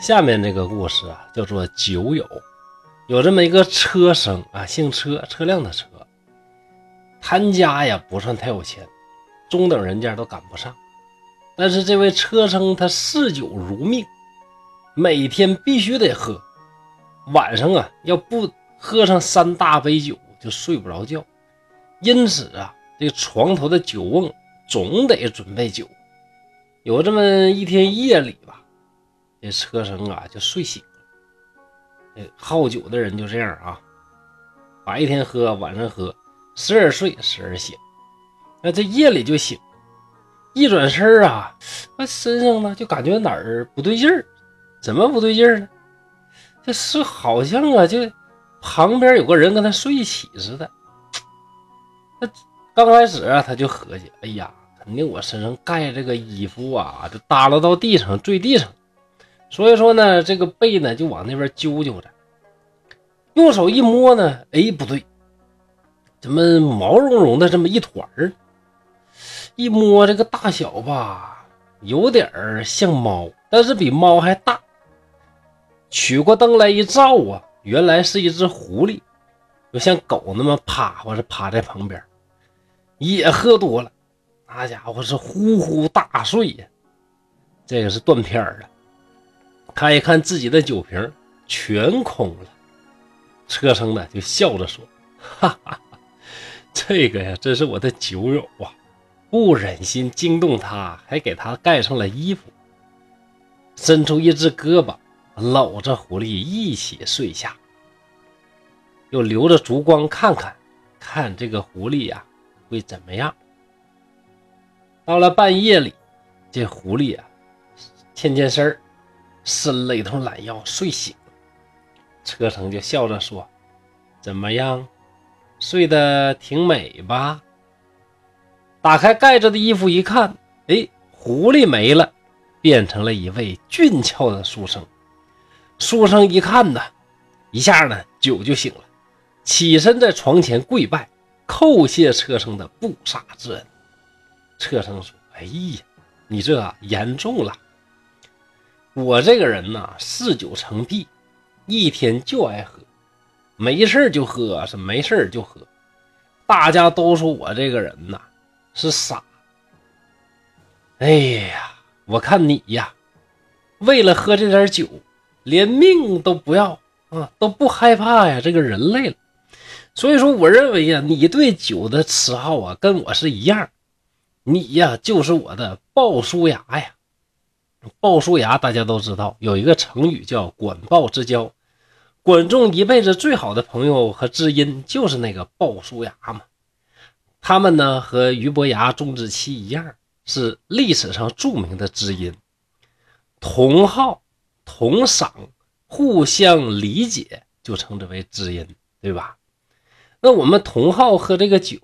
下面这个故事啊，叫做酒友。有这么一个车生啊，姓车，车辆的车。他家呀不算太有钱，中等人家都赶不上。但是这位车生他嗜酒如命，每天必须得喝，晚上啊要不喝上三大杯酒就睡不着觉。因此啊，这床头的酒瓮总得准备酒。有这么一天夜里吧，这车生啊就睡醒了。这好酒的人就这样啊，白天喝，晚上喝，时而睡，时而醒。那这夜里就醒，一转身啊，那身上呢就感觉哪儿不对劲儿，怎么不对劲儿呢？这是好像啊，就旁边有个人跟他睡一起似的。那刚开始啊，他就合计，哎呀，肯定我身上盖这个衣服啊，就耷拉到地上坠地上，所以说呢，这个背呢就往那边揪揪着，用手一摸呢，哎，不对，怎么毛茸茸的这么一团儿？一摸这个大小吧，有点像猫，但是比猫还大。取过灯来一照啊，原来是一只狐狸，就像狗那么趴或者趴在旁边。也喝多了，那家伙是呼呼大睡呀。这个是断片了。看一看自己的酒瓶，全空了。车生呢就笑着说：“哈哈哈，这个呀，真是我的酒友啊，不忍心惊动他，还给他盖上了衣服，伸出一只胳膊，搂着狐狸一起睡下，又留着烛光看看，看这个狐狸呀。”会怎么样？到了半夜里，这狐狸啊，欠欠身儿，伸了一头懒腰，睡醒。车程就笑着说：“怎么样，睡得挺美吧？”打开盖着的衣服一看，哎，狐狸没了，变成了一位俊俏的书生。书生一看呢，一下呢酒就醒了，起身在床前跪拜。叩谢车生的不杀之恩。车生说：“哎呀，你这严重了。我这个人呐，嗜酒成癖，一天就爱喝，没事就喝，是没事就喝。大家都说我这个人呐是傻。哎呀，我看你呀，为了喝这点酒，连命都不要啊，都不害怕呀，这个人类了。”所以说，我认为呀，你对酒的嗜好啊，跟我是一样。你呀，就是我的鲍叔牙呀。鲍叔牙大家都知道，有一个成语叫“管鲍之交”。管仲一辈子最好的朋友和知音就是那个鲍叔牙嘛。他们呢，和俞伯牙、钟子期一样，是历史上著名的知音，同好、同赏、互相理解，就称之为知音，对吧？那我们同好喝这个酒，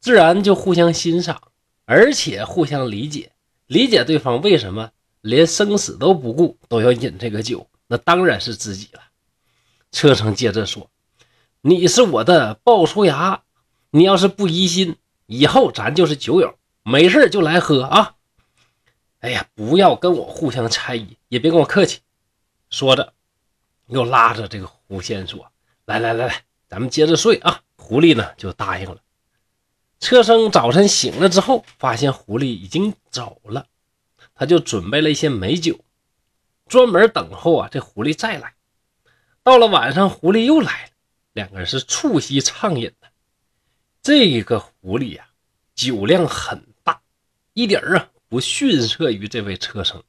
自然就互相欣赏，而且互相理解，理解对方为什么连生死都不顾都要饮这个酒，那当然是知己了。车程接着说：“你是我的鲍叔牙，你要是不疑心，以后咱就是酒友，没事就来喝啊。哎呀，不要跟我互相猜疑，也别跟我客气。”说着，又拉着这个狐仙说：“来来来来。”咱们接着睡啊！狐狸呢就答应了。车生早晨醒了之后，发现狐狸已经走了，他就准备了一些美酒，专门等候啊这狐狸再来。到了晚上，狐狸又来了，两个人是促膝畅饮的。这个狐狸呀，酒量很大，一点啊不逊色于这位车生，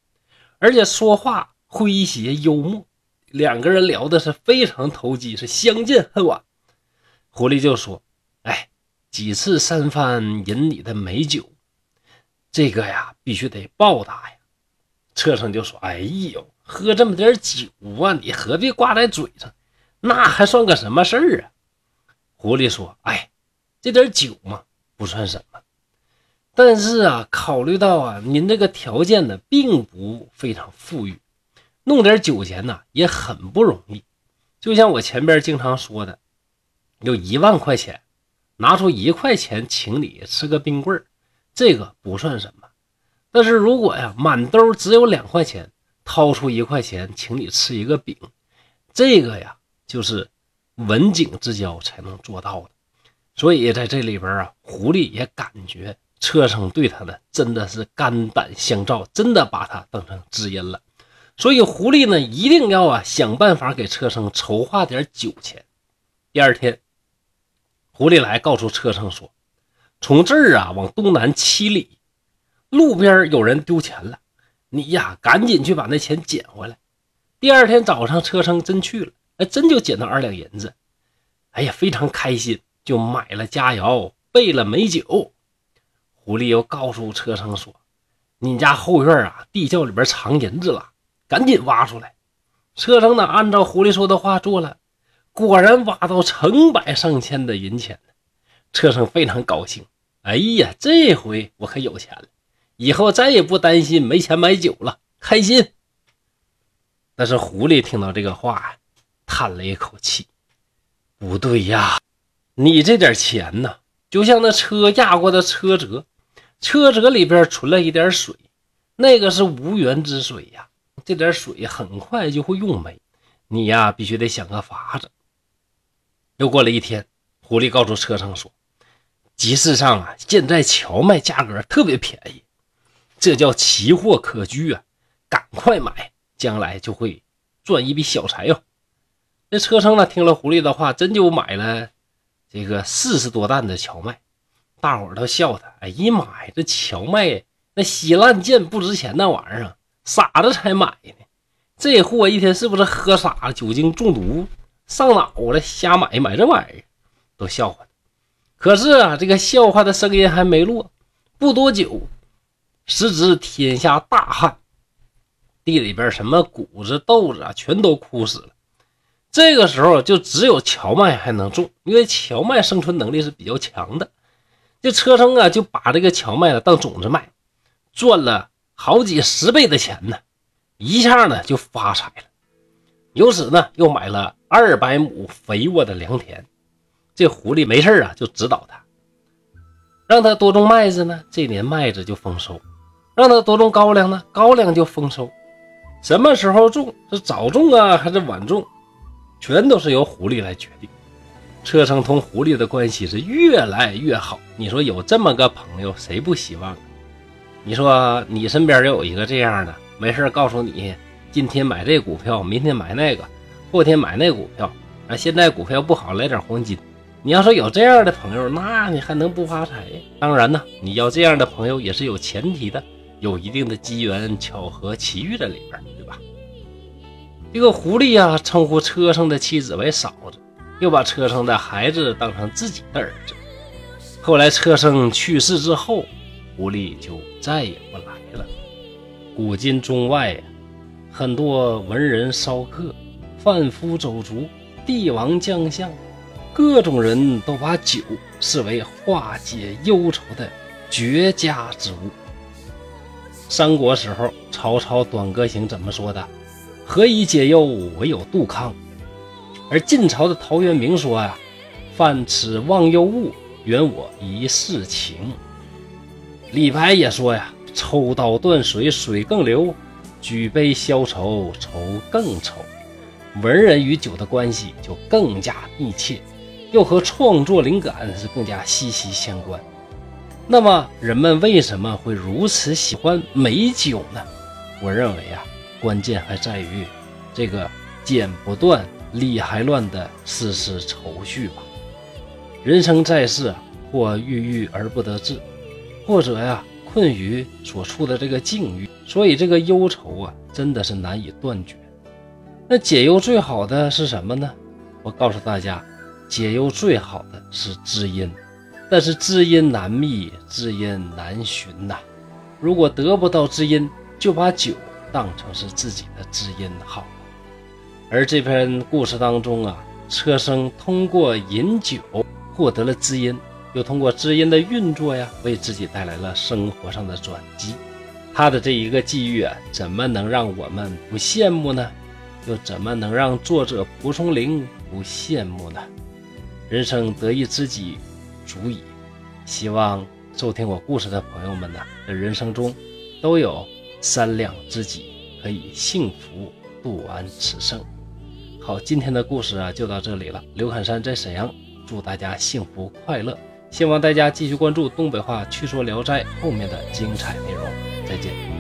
而且说话诙谐幽默，两个人聊的是非常投机，是相见恨晚。狐狸就说：“哎，几次三番饮你的美酒，这个呀必须得报答呀。”车生就说：“哎呦，喝这么点酒啊，你何必挂在嘴上？那还算个什么事儿啊？”狐狸说：“哎，这点酒嘛，不算什么。但是啊，考虑到啊，您这个条件呢，并不非常富裕，弄点酒钱呢也很不容易。就像我前边经常说的。”有一万块钱，拿出一块钱请你吃个冰棍这个不算什么。但是如果呀，满兜只有两块钱，掏出一块钱请你吃一个饼，这个呀就是文景之交才能做到的。所以在这里边啊，狐狸也感觉车生对他呢真的是肝胆相照，真的把他当成知音了。所以狐狸呢一定要啊想办法给车生筹划点酒钱。第二天，狐狸来告诉车生说，从这儿啊往东南七里，路边有人丢钱了，你呀赶紧去把那钱捡回来。第二天早上，车生真去了，哎，真就捡到二两银子，哎呀，非常开心。就买了佳肴，备了美酒。狐狸又告诉车生说：“你家后院啊，地窖里边藏银子了，赶紧挖出来。”车生呢，按照狐狸说的话做了，果然挖到成百上千的银钱车生非常高兴，哎呀，这回我可有钱了，以后再也不担心没钱买酒了，开心。但是狐狸听到这个话，叹了一口气：“不对呀。”你这点钱呢，就像那车压过的车辙，车辙里边存了一点水，那个是无源之水呀。这点水很快就会用没，你呀必须得想个法子。又过了一天，狐狸告诉车生说：“集市上啊，现在荞麦价格特别便宜，这叫奇货可居啊，赶快买，将来就会赚一笔小财哟。”那车生呢，听了狐狸的话，真就买了。这个四十多担的荞麦，大伙儿都笑他。哎呀妈呀，这荞麦那稀烂贱不值钱那玩意儿，傻子才买呢。这货一天是不是喝傻了，酒精中毒上脑了，瞎买买这玩意儿，都笑话他。可是啊，这个笑话的声音还没落，不多久，时值天下大旱，地里边什么谷子豆子啊，全都枯死了。这个时候就只有荞麦还能种，因为荞麦生存能力是比较强的。这车生啊就把这个荞麦呢当种子卖，赚了好几十倍的钱呢，一下呢就发财了。由此呢又买了二百亩肥沃的良田。这狐狸没事啊就指导他，让他多种麦子呢，这年麦子就丰收；让他多种高粱呢，高粱就丰收。什么时候种？是早种啊还是晚种？全都是由狐狸来决定。车生同狐狸的关系是越来越好。你说有这么个朋友，谁不希望？你说你身边有一个这样的，没事告诉你，今天买这股票，明天买那个，后天买那股票啊。现在股票不好，来点黄金。你要说有这样的朋友，那你还能不发财？当然呢，你要这样的朋友也是有前提的，有一定的机缘巧合奇遇在里边，对吧？这个狐狸呀，称呼车上的妻子为嫂子，又把车上的孩子当成自己的儿子。后来车生去世之后，狐狸就再也不来了。古今中外呀，很多文人骚客、贩夫走卒、帝王将相，各种人都把酒视为化解忧愁的绝佳之物。三国时候，曹操《短歌行》怎么说的？何以解忧，唯有杜康。而晋朝的陶渊明说呀：“饭吃忘忧物，圆我一世情。”李白也说呀：“抽刀断水，水更流；举杯消愁，愁更愁。”文人与酒的关系就更加密切，又和创作灵感是更加息息相关。那么，人们为什么会如此喜欢美酒呢？我认为啊。关键还在于这个剪不断、理还乱的丝丝愁绪吧。人生在世，或郁郁而不得志，或者呀困于所处的这个境遇，所以这个忧愁啊，真的是难以断绝。那解忧最好的是什么呢？我告诉大家，解忧最好的是知音，但是知音难觅，知音难寻呐。如果得不到知音，就把酒。当成是自己的知音好了，而这篇故事当中啊，车生通过饮酒获得了知音，又通过知音的运作呀，为自己带来了生活上的转机。他的这一个际遇啊，怎么能让我们不羡慕呢？又怎么能让作者蒲松龄不羡慕呢？人生得一知己足矣。希望收听我故事的朋友们呢，在人生中都有。三两知己，可以幸福度完此生。好，今天的故事啊就到这里了。刘侃山在沈阳，祝大家幸福快乐。希望大家继续关注东北话趣说聊斋后面的精彩内容。再见。